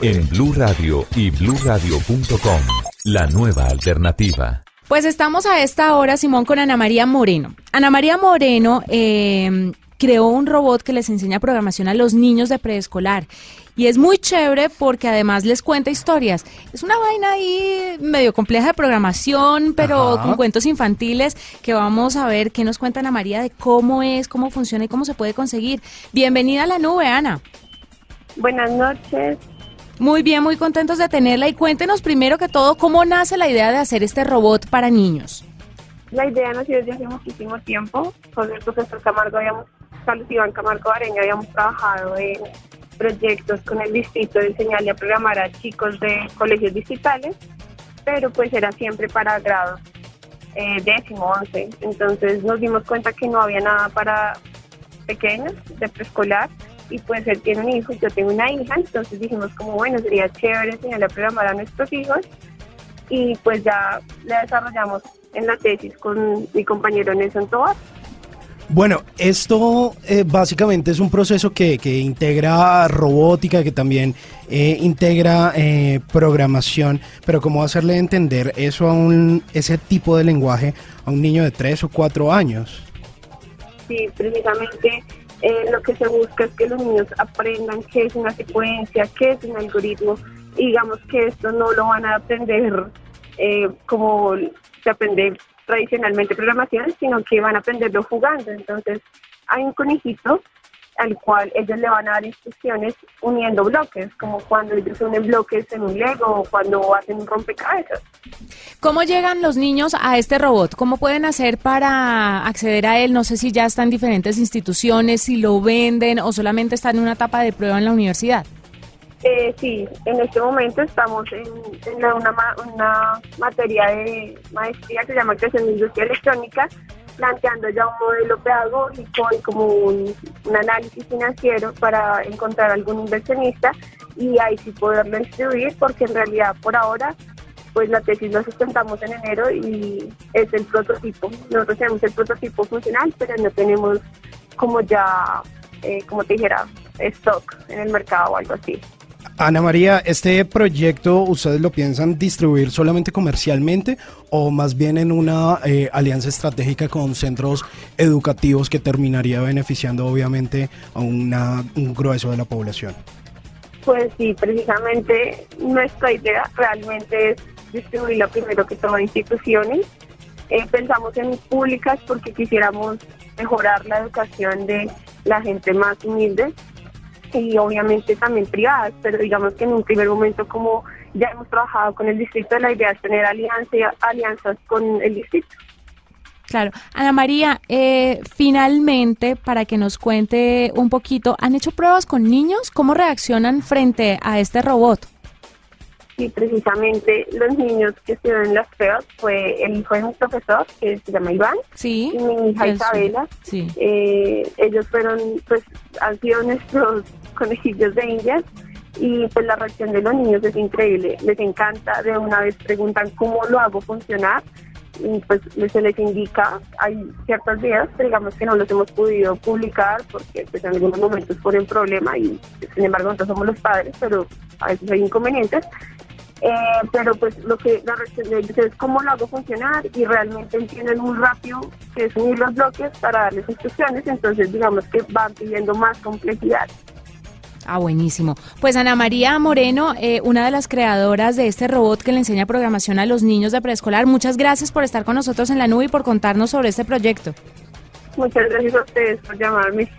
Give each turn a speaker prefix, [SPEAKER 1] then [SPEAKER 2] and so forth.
[SPEAKER 1] en Blue Radio y bluradio.com. La nueva alternativa.
[SPEAKER 2] Pues estamos a esta hora, Simón, con Ana María Moreno. Ana María Moreno eh, creó un robot que les enseña programación a los niños de preescolar. Y es muy chévere porque además les cuenta historias. Es una vaina ahí medio compleja de programación, pero con cuentos infantiles que vamos a ver qué nos cuenta Ana María de cómo es, cómo funciona y cómo se puede conseguir. Bienvenida a la nube, Ana.
[SPEAKER 3] Buenas noches.
[SPEAKER 2] Muy bien, muy contentos de tenerla y cuéntenos primero que todo cómo nace la idea de hacer este robot para niños.
[SPEAKER 3] La idea nació desde hace muchísimo tiempo. Con el profesor Camargo habíamos, Carlos Iván Camargo Areña, habíamos trabajado en proyectos con el distrito de enseñarle a programar a chicos de colegios digitales, pero pues era siempre para grados eh, décimo, once. Entonces nos dimos cuenta que no había nada para pequeños de preescolar y pues él tiene un hijo y yo tengo una hija, entonces dijimos como bueno, sería chévere enseñarle a programar a nuestros hijos y pues ya le desarrollamos en la tesis con mi compañero Nelson Tobar.
[SPEAKER 4] Bueno, esto eh, básicamente es un proceso que, que, integra robótica, que también eh, integra eh, programación, pero ¿cómo hacerle entender eso a un, ese tipo de lenguaje a un niño de 3 o 4 años?
[SPEAKER 3] Sí, precisamente eh, lo que se busca es que los niños aprendan qué es una secuencia, qué es un algoritmo, y digamos que esto no lo van a aprender eh, como se aprende tradicionalmente programación, sino que van a aprenderlo jugando. Entonces, hay un conejito al cual ellos le van a dar instrucciones uniendo bloques, como cuando ellos unen bloques en un Lego o cuando hacen un rompecabezas.
[SPEAKER 2] ¿Cómo llegan los niños a este robot? ¿Cómo pueden hacer para acceder a él? No sé si ya están en diferentes instituciones, si lo venden o solamente están en una etapa de prueba en la universidad.
[SPEAKER 3] Eh, sí, en este momento estamos en, una, una, materia de maestría que se llama Creación de Industria Electrónica, planteando ya un modelo pedagógico y como un, análisis financiero para encontrar algún inversionista y ahí sí poderlo distribuir, porque en realidad por ahora pues la tesis la sustentamos en enero y es el prototipo. Nosotros tenemos el prototipo funcional, pero no tenemos como ya, eh, como te dijera, stock en el mercado o algo así.
[SPEAKER 4] Ana María, ¿este proyecto ustedes lo piensan distribuir solamente comercialmente o más bien en una eh, alianza estratégica con centros educativos que terminaría beneficiando obviamente a una, un grueso de la población?
[SPEAKER 3] Pues sí, precisamente nuestra idea realmente es distribuirlo primero que todo instituciones. Eh, pensamos en públicas porque quisiéramos mejorar la educación de la gente más humilde y obviamente también privadas, pero digamos que en un primer momento como ya hemos trabajado con el distrito, la idea es tener alianza, alianzas con el distrito.
[SPEAKER 2] Claro. Ana María, eh, finalmente, para que nos cuente un poquito, ¿han hecho pruebas con niños? ¿Cómo reaccionan frente a este robot?
[SPEAKER 3] Sí, precisamente los niños que estuvieron en las pruebas fue el hijo de un profesor que se llama Iván
[SPEAKER 2] sí,
[SPEAKER 3] y mi hija Isabela.
[SPEAKER 2] Sí.
[SPEAKER 3] Eh, ellos fueron, pues, han sido nuestros conejillos de indias y pues la reacción de los niños es increíble, les encanta, de una vez preguntan cómo lo hago funcionar y pues se les indica, hay ciertas ideas, digamos que no los hemos podido publicar porque pues en algunos momentos ponen problema y sin embargo nosotros somos los padres, pero a veces hay inconvenientes. Eh, pero pues lo que la es cómo lo hago funcionar y realmente entienden muy rápido que es unir los bloques para darles instrucciones, entonces digamos que van pidiendo más complejidad.
[SPEAKER 2] Ah, buenísimo. Pues Ana María Moreno, eh, una de las creadoras de este robot que le enseña programación a los niños de preescolar, muchas gracias por estar con nosotros en la nube y por contarnos sobre este proyecto.
[SPEAKER 3] Muchas gracias a ustedes por llamarme.